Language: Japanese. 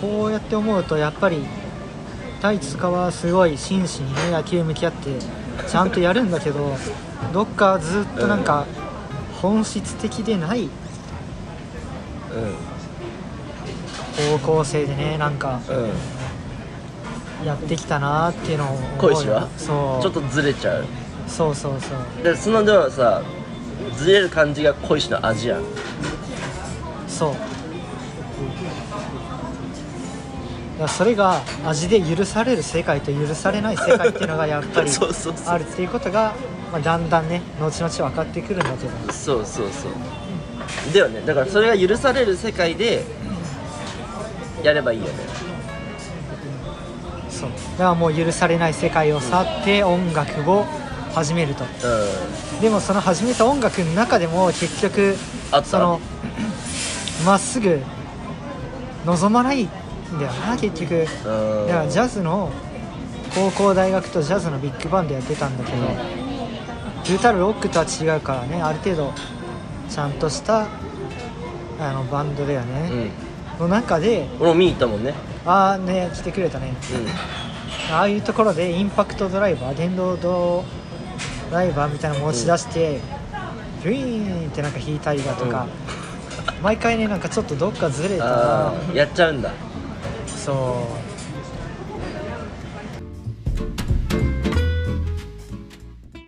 こうやって思うとやっぱり太一とかはすごい真摯にね野球向き合ってちゃんとやるんだけど どっかずっとなんか本質的でないうん高校生でねなんかうんやってきたなっていうのを思うよ。小石は？そう。ちょっとずれちゃう？そうそうそう。でそのでもさずれる感じが小石の味やん。そうそれが味で許される世界と許されない世界っていうのがやっぱり あるっていうことが、まあ、だんだんね後々分かってくるんだけどそうそうそう。だよね。だからそれが許される世界でやればいいよね。そう。だからもう許されない世界を去って音楽を始めると。うでもその始めた音楽の中でも結局そのまっすぐ望まないんだよな結局んうん。だからジャズの高校大学とジャズのビッグバンドやってたんだけど言うたらロックとは違うからねある程度ちゃんとしたあのバンドだようね、んの中で俺も見に行ったもんね。ああね来てくれたね。うああいうところでインパクトドライバー電動ドライバーみたいなの持ち出して、グイーンってなんか弾いたりだとか、毎回ねなんかちょっとどっかずれんたああやっちゃうんだそう